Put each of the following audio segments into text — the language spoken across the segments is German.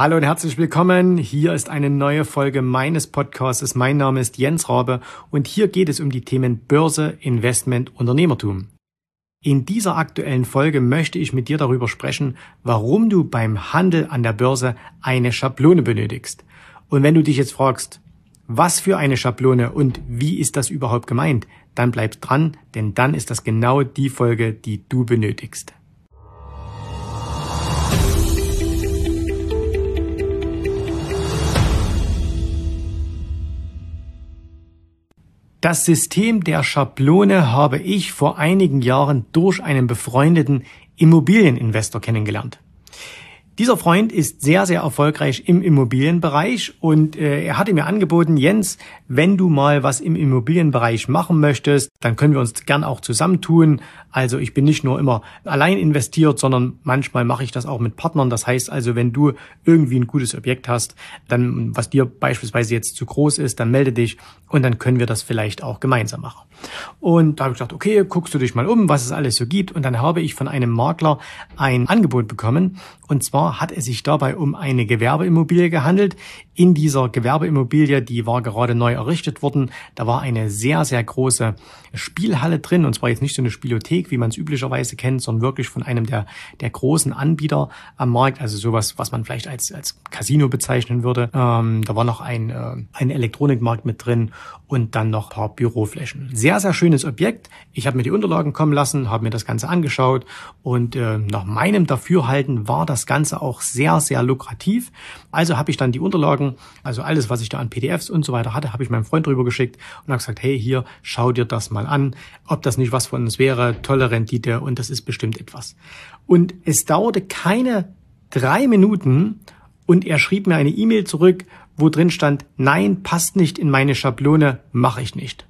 Hallo und herzlich willkommen. Hier ist eine neue Folge meines Podcasts. Mein Name ist Jens Rabe und hier geht es um die Themen Börse, Investment, Unternehmertum. In dieser aktuellen Folge möchte ich mit dir darüber sprechen, warum du beim Handel an der Börse eine Schablone benötigst. Und wenn du dich jetzt fragst, was für eine Schablone und wie ist das überhaupt gemeint, dann bleib dran, denn dann ist das genau die Folge, die du benötigst. Das System der Schablone habe ich vor einigen Jahren durch einen befreundeten Immobilieninvestor kennengelernt. Dieser Freund ist sehr, sehr erfolgreich im Immobilienbereich und äh, er hatte mir angeboten, Jens, wenn du mal was im Immobilienbereich machen möchtest, dann können wir uns gern auch zusammentun. Also ich bin nicht nur immer allein investiert, sondern manchmal mache ich das auch mit Partnern. Das heißt also, wenn du irgendwie ein gutes Objekt hast, dann was dir beispielsweise jetzt zu groß ist, dann melde dich und dann können wir das vielleicht auch gemeinsam machen. Und da habe ich gedacht, okay, guckst du dich mal um, was es alles so gibt. Und dann habe ich von einem Makler ein Angebot bekommen. Und zwar hat es sich dabei um eine Gewerbeimmobilie gehandelt. In dieser Gewerbeimmobilie, die war gerade neu errichtet worden, da war eine sehr, sehr große Spielhalle drin. Und zwar jetzt nicht so eine Spielothek, wie man es üblicherweise kennt, sondern wirklich von einem der, der großen Anbieter am Markt. Also sowas, was man vielleicht als, als Casino bezeichnen würde. Ähm, da war noch ein, äh, ein Elektronikmarkt mit drin und dann noch ein paar Büroflächen. Sehr, sehr schönes Objekt. Ich habe mir die Unterlagen kommen lassen, habe mir das Ganze angeschaut und äh, nach meinem Dafürhalten war das Ganze auch sehr, sehr lukrativ. Also habe ich dann die Unterlagen, also alles, was ich da an PDFs und so weiter hatte, habe ich meinem Freund drüber geschickt und habe gesagt, hey, hier, schau dir das mal an, ob das nicht was von uns wäre, tolle Rendite und das ist bestimmt etwas. Und es dauerte keine drei Minuten und er schrieb mir eine E-Mail zurück, wo drin stand, nein, passt nicht in meine Schablone, mache ich nicht.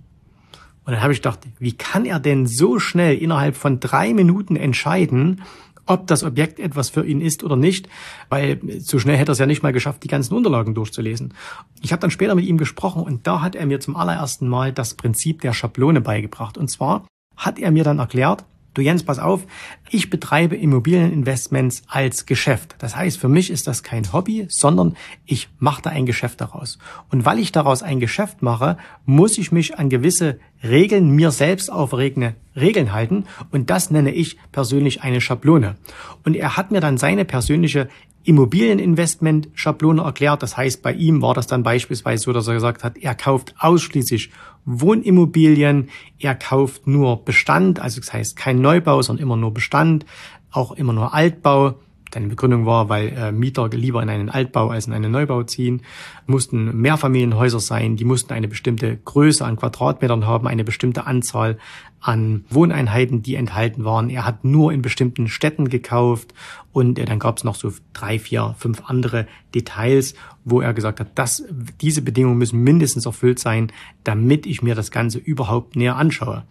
Und dann habe ich gedacht, wie kann er denn so schnell innerhalb von drei Minuten entscheiden, ob das Objekt etwas für ihn ist oder nicht, weil so schnell hätte er es ja nicht mal geschafft, die ganzen Unterlagen durchzulesen. Ich habe dann später mit ihm gesprochen und da hat er mir zum allerersten Mal das Prinzip der Schablone beigebracht. Und zwar hat er mir dann erklärt, Du Jens, pass auf, ich betreibe Immobilieninvestments als Geschäft. Das heißt, für mich ist das kein Hobby, sondern ich mache da ein Geschäft daraus. Und weil ich daraus ein Geschäft mache, muss ich mich an gewisse Regeln, mir selbst auferlegende Regeln halten. Und das nenne ich persönlich eine Schablone. Und er hat mir dann seine persönliche Immobilieninvestment-Schablone erklärt. Das heißt, bei ihm war das dann beispielsweise so, dass er gesagt hat, er kauft ausschließlich Wohnimmobilien, er kauft nur Bestand, also das heißt kein Neubau, sondern immer nur Bestand, auch immer nur Altbau. Deine Begründung war, weil äh, Mieter lieber in einen Altbau als in einen Neubau ziehen, mussten Mehrfamilienhäuser sein, die mussten eine bestimmte Größe an Quadratmetern haben, eine bestimmte Anzahl an Wohneinheiten, die enthalten waren. Er hat nur in bestimmten Städten gekauft und äh, dann gab es noch so drei, vier, fünf andere Details, wo er gesagt hat, dass diese Bedingungen müssen mindestens erfüllt sein, damit ich mir das Ganze überhaupt näher anschaue.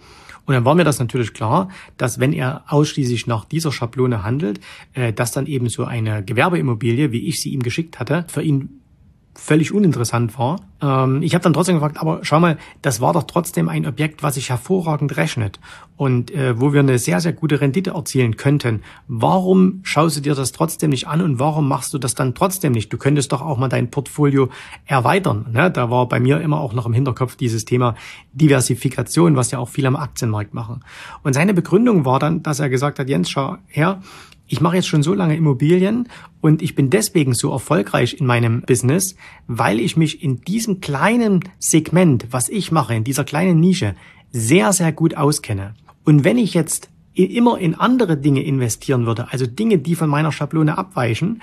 Und dann war mir das natürlich klar, dass wenn er ausschließlich nach dieser Schablone handelt, äh, dass dann eben so eine Gewerbeimmobilie, wie ich sie ihm geschickt hatte, für ihn völlig uninteressant war. Ähm, ich habe dann trotzdem gefragt, aber schau mal, das war doch trotzdem ein Objekt, was sich hervorragend rechnet und äh, wo wir eine sehr, sehr gute Rendite erzielen könnten. Warum schaust du dir das trotzdem nicht an und warum machst du das dann trotzdem nicht? Du könntest doch auch mal dein Portfolio erweitern. Ne? Da war bei mir immer auch noch im Hinterkopf dieses Thema Diversifikation, was ja auch viele am Aktienmarkt machen. Und seine Begründung war dann, dass er gesagt hat, Jens, schau her, ich mache jetzt schon so lange Immobilien und ich bin deswegen so erfolgreich in meinem Business, weil ich mich in diesem kleinen Segment, was ich mache, in dieser kleinen Nische, sehr, sehr gut auskenne. Und wenn ich jetzt immer in andere Dinge investieren würde, also Dinge, die von meiner Schablone abweichen,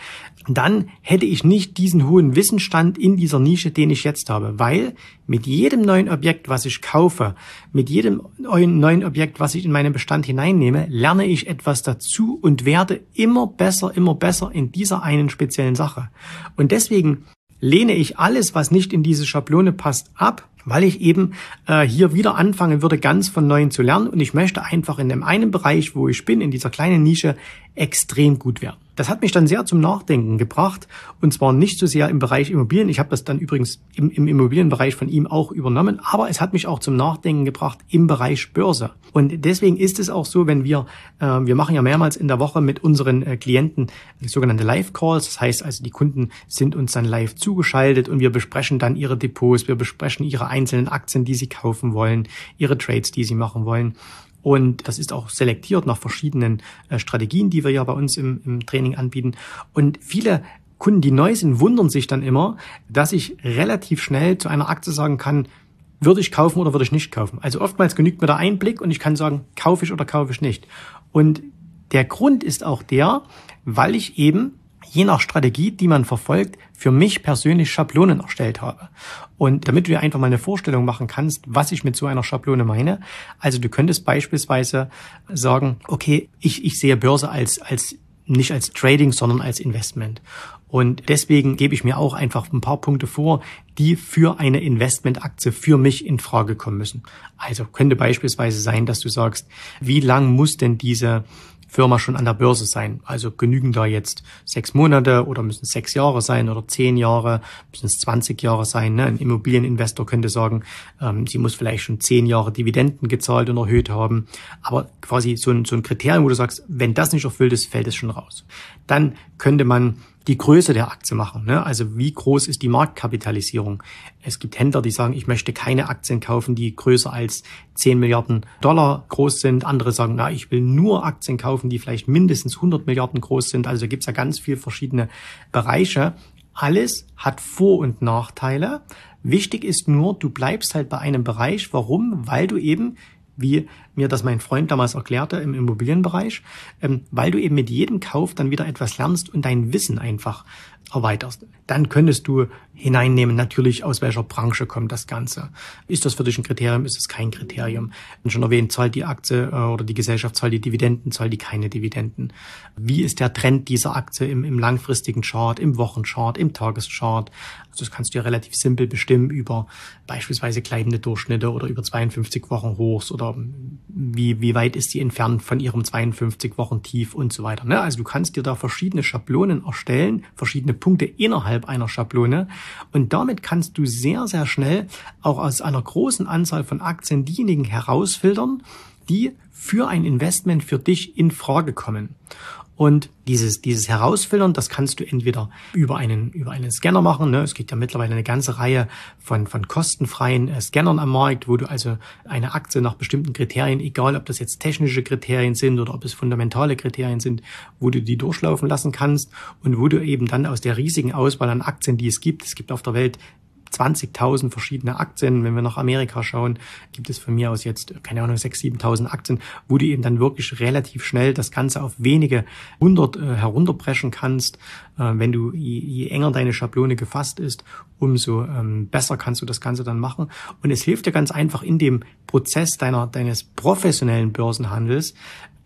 dann hätte ich nicht diesen hohen Wissensstand in dieser Nische, den ich jetzt habe, weil mit jedem neuen Objekt, was ich kaufe, mit jedem neuen Objekt, was ich in meinen Bestand hineinnehme, lerne ich etwas dazu und werde immer besser, immer besser in dieser einen speziellen Sache. Und deswegen lehne ich alles, was nicht in diese Schablone passt, ab weil ich eben äh, hier wieder anfangen würde, ganz von neuem zu lernen und ich möchte einfach in dem einen Bereich, wo ich bin, in dieser kleinen Nische, extrem gut werden. Das hat mich dann sehr zum Nachdenken gebracht und zwar nicht so sehr im Bereich Immobilien. Ich habe das dann übrigens im, im, Immobilienbereich von ihm auch übernommen, aber es hat mich auch zum Nachdenken gebracht im Bereich Börse. Und deswegen ist es auch so, wenn wir, äh, wir machen ja mehrmals in der Woche mit unseren äh, Klienten sogenannte Live-Calls. Das heißt also, die Kunden sind uns dann live zugeschaltet und wir besprechen dann ihre Depots, wir besprechen ihre einzelnen Aktien, die sie kaufen wollen, ihre Trades, die sie machen wollen. Und das ist auch selektiert nach verschiedenen äh, Strategien, die wir ja bei uns im, im Training anbieten. Und viele Kunden, die neu sind, wundern sich dann immer, dass ich relativ schnell zu einer Aktie sagen kann, würde ich kaufen oder würde ich nicht kaufen. Also oftmals genügt mir der Einblick und ich kann sagen, kaufe ich oder kaufe ich nicht. Und der Grund ist auch der, weil ich eben je nach Strategie, die man verfolgt, für mich persönlich Schablonen erstellt habe. Und damit du dir einfach mal eine Vorstellung machen kannst, was ich mit so einer Schablone meine. Also du könntest beispielsweise sagen, okay, ich, ich sehe Börse als, als nicht als Trading, sondern als Investment. Und deswegen gebe ich mir auch einfach ein paar Punkte vor, die für eine Investmentaktie für mich in Frage kommen müssen. Also könnte beispielsweise sein, dass du sagst, wie lang muss denn diese Firma schon an der Börse sein. Also genügen da jetzt sechs Monate oder müssen sechs Jahre sein oder zehn Jahre, müssen es 20 Jahre sein. Ne? Ein Immobilieninvestor könnte sagen, ähm, sie muss vielleicht schon zehn Jahre Dividenden gezahlt und erhöht haben. Aber quasi so ein, so ein Kriterium, wo du sagst, wenn das nicht erfüllt ist, fällt es schon raus. Dann könnte man die Größe der Aktie machen. Ne? Also wie groß ist die Marktkapitalisierung? Es gibt Händler, die sagen, ich möchte keine Aktien kaufen, die größer als 10 Milliarden Dollar groß sind. Andere sagen, na, ich will nur Aktien kaufen, die vielleicht mindestens 100 Milliarden groß sind. Also gibt es ja ganz viele verschiedene Bereiche. Alles hat Vor- und Nachteile. Wichtig ist nur, du bleibst halt bei einem Bereich. Warum? Weil du eben wie mir das mein Freund damals erklärte im Immobilienbereich, ähm, weil du eben mit jedem Kauf dann wieder etwas lernst und dein Wissen einfach erweiterst. Dann könntest du hineinnehmen, natürlich aus welcher Branche kommt das Ganze. Ist das für dich ein Kriterium, ist es kein Kriterium? Und schon erwähnt, zahlt die Aktie äh, oder die Gesellschaft, zahlt die Dividenden, zahlt die keine Dividenden? Wie ist der Trend dieser Aktie im, im langfristigen Chart, im Wochenchart, im Tageschart? Also das kannst du ja relativ simpel bestimmen über beispielsweise kleidende Durchschnitte oder über 52 Wochen Hochs oder wie, wie weit ist sie entfernt von ihrem 52 Wochen Tief und so weiter. Ne? Also du kannst dir da verschiedene Schablonen erstellen, verschiedene Punkte innerhalb einer Schablone und damit kannst du sehr, sehr schnell auch aus einer großen Anzahl von Aktien diejenigen herausfiltern, die für ein Investment für dich in Frage kommen. Und dieses, dieses Herausfiltern, das kannst du entweder über einen, über einen Scanner machen. Ne? Es gibt ja mittlerweile eine ganze Reihe von, von kostenfreien äh, Scannern am Markt, wo du also eine Aktie nach bestimmten Kriterien, egal ob das jetzt technische Kriterien sind oder ob es fundamentale Kriterien sind, wo du die durchlaufen lassen kannst und wo du eben dann aus der riesigen Auswahl an Aktien, die es gibt, es gibt auf der Welt 20.000 verschiedene Aktien. Wenn wir nach Amerika schauen, gibt es von mir aus jetzt, keine Ahnung, 6.000, 7.000 Aktien, wo du eben dann wirklich relativ schnell das Ganze auf wenige hundert äh, herunterbrechen kannst. Äh, wenn du, je, je, enger deine Schablone gefasst ist, umso ähm, besser kannst du das Ganze dann machen. Und es hilft dir ganz einfach in dem Prozess deiner, deines professionellen Börsenhandels,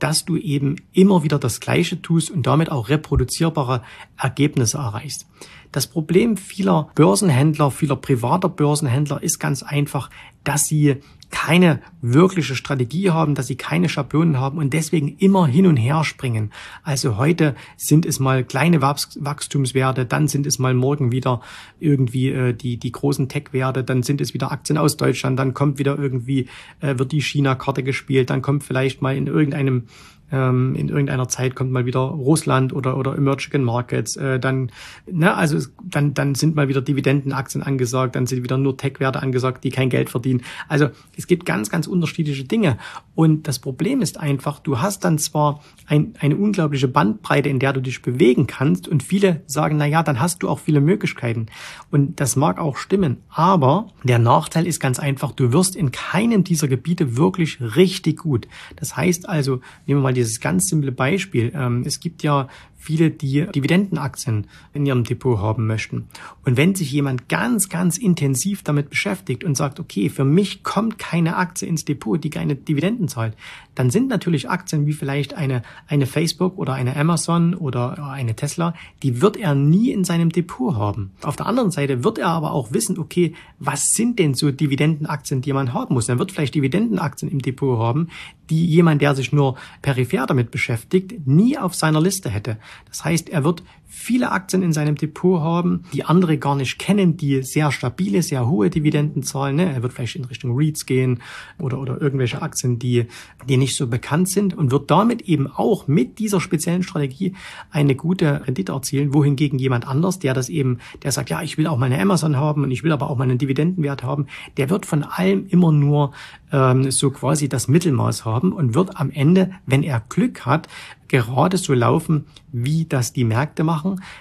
dass du eben immer wieder das Gleiche tust und damit auch reproduzierbare Ergebnisse erreichst. Das Problem vieler Börsenhändler, vieler privater Börsenhändler ist ganz einfach, dass sie keine wirkliche Strategie haben, dass sie keine Schablonen haben und deswegen immer hin und her springen. Also heute sind es mal kleine Wachstumswerte, dann sind es mal morgen wieder irgendwie äh, die, die großen Tech-Werte, dann sind es wieder Aktien aus Deutschland, dann kommt wieder irgendwie, äh, wird die China-Karte gespielt, dann kommt vielleicht mal in irgendeinem ähm, in irgendeiner Zeit kommt mal wieder Russland oder oder Emerging Markets, äh, dann ne, also dann dann sind mal wieder Dividendenaktien angesagt, dann sind wieder nur Tech-Werte angesagt, die kein Geld verdienen. Also es gibt ganz ganz unterschiedliche Dinge und das Problem ist einfach, du hast dann zwar ein, eine unglaubliche Bandbreite, in der du dich bewegen kannst und viele sagen, na ja, dann hast du auch viele Möglichkeiten und das mag auch stimmen, aber der Nachteil ist ganz einfach, du wirst in keinem dieser Gebiete wirklich richtig gut. Das heißt also, nehmen wir mal die dieses ganz simple Beispiel. Ähm, es gibt ja viele, die Dividendenaktien in ihrem Depot haben möchten. Und wenn sich jemand ganz, ganz intensiv damit beschäftigt und sagt, okay, für mich kommt keine Aktie ins Depot, die keine Dividenden zahlt, dann sind natürlich Aktien wie vielleicht eine, eine Facebook oder eine Amazon oder eine Tesla, die wird er nie in seinem Depot haben. Auf der anderen Seite wird er aber auch wissen, okay, was sind denn so Dividendenaktien, die man haben muss? Er wird vielleicht Dividendenaktien im Depot haben, die jemand, der sich nur peripher damit beschäftigt, nie auf seiner Liste hätte. Das heißt, er wird viele Aktien in seinem Depot haben, die andere gar nicht kennen, die sehr stabile, sehr hohe Dividenden zahlen. Ne? Er wird vielleicht in Richtung REITs gehen oder, oder irgendwelche Aktien, die, die nicht so bekannt sind und wird damit eben auch mit dieser speziellen Strategie eine gute Rendite erzielen, wohingegen jemand anders, der das eben, der sagt, ja, ich will auch meine Amazon haben und ich will aber auch meinen Dividendenwert haben, der wird von allem immer nur ähm, so quasi das Mittelmaß haben und wird am Ende, wenn er Glück hat, gerade so laufen, wie das die Märkte machen.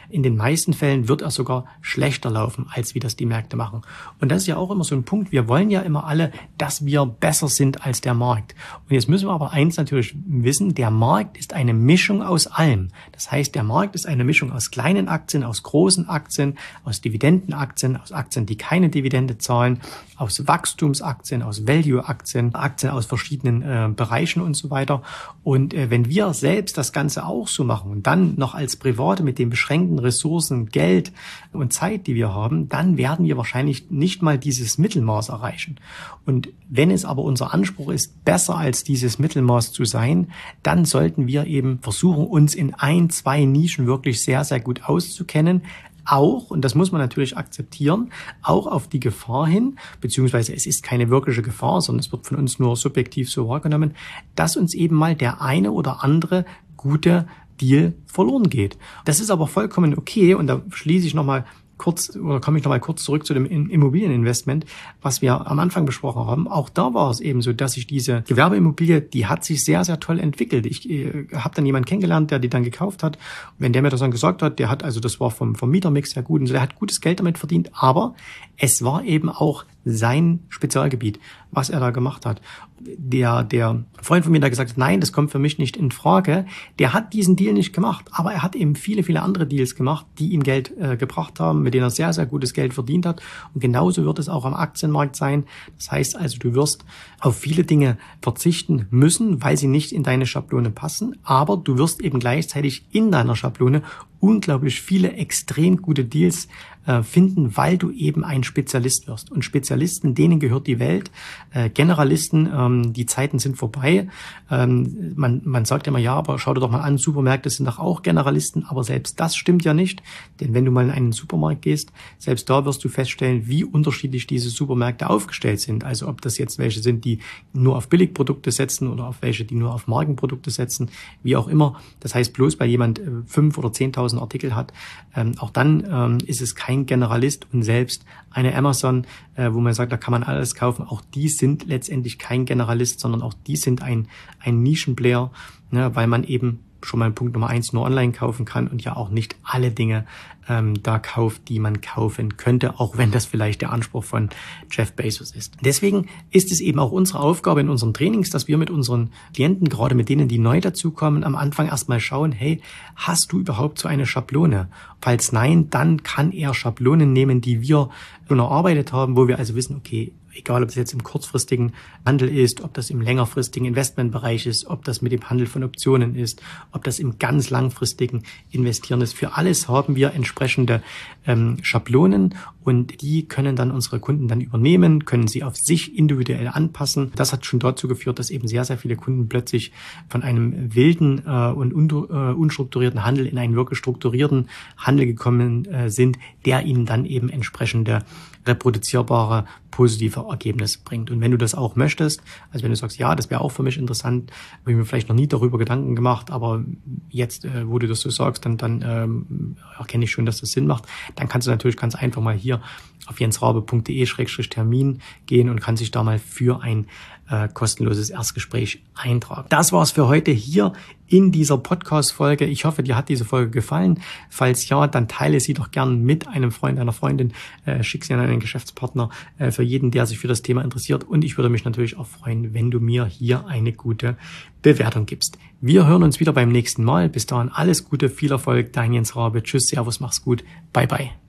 In den meisten Fällen wird er sogar schlechter laufen, als wie das die Märkte machen. Und das ist ja auch immer so ein Punkt. Wir wollen ja immer alle, dass wir besser sind als der Markt. Und jetzt müssen wir aber eins natürlich wissen, der Markt ist eine Mischung aus allem. Das heißt, der Markt ist eine Mischung aus kleinen Aktien, aus großen Aktien, aus Dividendenaktien, aus Aktien, die keine Dividende zahlen, aus Wachstumsaktien, aus Value-Aktien, Aktien aus verschiedenen äh, Bereichen und so weiter. Und äh, wenn wir selbst das Ganze auch so machen und dann noch als Private mit den beschränkten Ressourcen, Geld und Zeit, die wir haben, dann werden wir wahrscheinlich nicht mal dieses Mittelmaß erreichen. Und wenn es aber unser Anspruch ist, besser als dieses Mittelmaß zu sein, dann sollten wir eben versuchen, uns in ein, zwei Nischen wirklich sehr, sehr gut auszukennen, auch, und das muss man natürlich akzeptieren, auch auf die Gefahr hin, beziehungsweise es ist keine wirkliche Gefahr, sondern es wird von uns nur subjektiv so wahrgenommen, dass uns eben mal der eine oder andere gute Deal verloren geht. Das ist aber vollkommen okay und da schließe ich nochmal kurz oder komme ich nochmal kurz zurück zu dem Immobilieninvestment, was wir am Anfang besprochen haben. Auch da war es eben so, dass sich diese Gewerbeimmobilie, die hat sich sehr, sehr toll entwickelt. Ich äh, habe dann jemanden kennengelernt, der die dann gekauft hat. Wenn der mir das dann gesagt hat, der hat, also das war vom, vom Mietermix sehr gut und so, der hat gutes Geld damit verdient, aber es war eben auch sein Spezialgebiet, was er da gemacht hat. Der, der Freund von mir, der gesagt hat, nein, das kommt für mich nicht in Frage, der hat diesen Deal nicht gemacht, aber er hat eben viele, viele andere Deals gemacht, die ihm Geld äh, gebracht haben, mit denen er sehr, sehr gutes Geld verdient hat. Und genauso wird es auch am Aktienmarkt sein. Das heißt also, du wirst auf viele Dinge verzichten müssen, weil sie nicht in deine Schablone passen, aber du wirst eben gleichzeitig in deiner Schablone unglaublich viele extrem gute Deals äh, finden, weil du eben ein Spezialist wirst. Und Spezialisten, denen gehört die Welt. Äh, Generalisten, ähm, die Zeiten sind vorbei. Ähm, man, man sagt immer, ja, aber schau dir doch mal an, Supermärkte sind doch auch Generalisten, aber selbst das stimmt ja nicht. Denn wenn du mal in einen Supermarkt gehst, selbst da wirst du feststellen, wie unterschiedlich diese Supermärkte aufgestellt sind. Also ob das jetzt welche sind, die nur auf Billigprodukte setzen oder auf welche, die nur auf Markenprodukte setzen, wie auch immer. Das heißt, bloß weil jemand äh, fünf oder zehntausend Artikel hat, ähm, auch dann ähm, ist es kein Generalist und selbst eine Amazon, äh, wo man sagt, da kann man alles kaufen, auch die sind letztendlich kein Generalist, sondern auch die sind ein, ein Nischenplayer, ne, weil man eben schon mal Punkt Nummer eins nur online kaufen kann und ja auch nicht alle Dinge ähm, da kauft, die man kaufen könnte, auch wenn das vielleicht der Anspruch von Jeff Bezos ist. Deswegen ist es eben auch unsere Aufgabe in unseren Trainings, dass wir mit unseren Klienten, gerade mit denen, die neu dazukommen, am Anfang erstmal schauen, hey, hast du überhaupt so eine Schablone? Falls nein, dann kann er Schablonen nehmen, die wir schon erarbeitet haben, wo wir also wissen, okay, egal ob es jetzt im kurzfristigen Handel ist, ob das im längerfristigen Investmentbereich ist, ob das mit dem Handel von Optionen ist, ob das im ganz langfristigen Investieren ist. Für alles haben wir entsprechende ähm, Schablonen und die können dann unsere Kunden dann übernehmen, können sie auf sich individuell anpassen. Das hat schon dazu geführt, dass eben sehr, sehr viele Kunden plötzlich von einem wilden äh, und un äh, unstrukturierten Handel in einen wirklich strukturierten Handel gekommen äh, sind, der ihnen dann eben entsprechende reproduzierbare positive Ergebnis bringt. Und wenn du das auch möchtest, also wenn du sagst, ja, das wäre auch für mich interessant, habe ich mir vielleicht noch nie darüber Gedanken gemacht, aber jetzt, äh, wo du das so sagst, dann, dann ähm, erkenne ich schon, dass das Sinn macht, dann kannst du natürlich ganz einfach mal hier auf jensraube.de-termin gehen und kannst dich da mal für ein äh, kostenloses Erstgespräch eintragen. Das war's für heute hier in dieser Podcast-Folge. Ich hoffe, dir hat diese Folge gefallen. Falls ja, dann teile sie doch gern mit einem Freund, einer Freundin, äh, schick sie an einen Geschäftspartner, äh, für jeden, der sich für das Thema interessiert. Und ich würde mich natürlich auch freuen, wenn du mir hier eine gute Bewertung gibst. Wir hören uns wieder beim nächsten Mal. Bis dahin alles Gute, viel Erfolg, dein Jens Rabe. Tschüss, Servus, mach's gut. Bye, bye.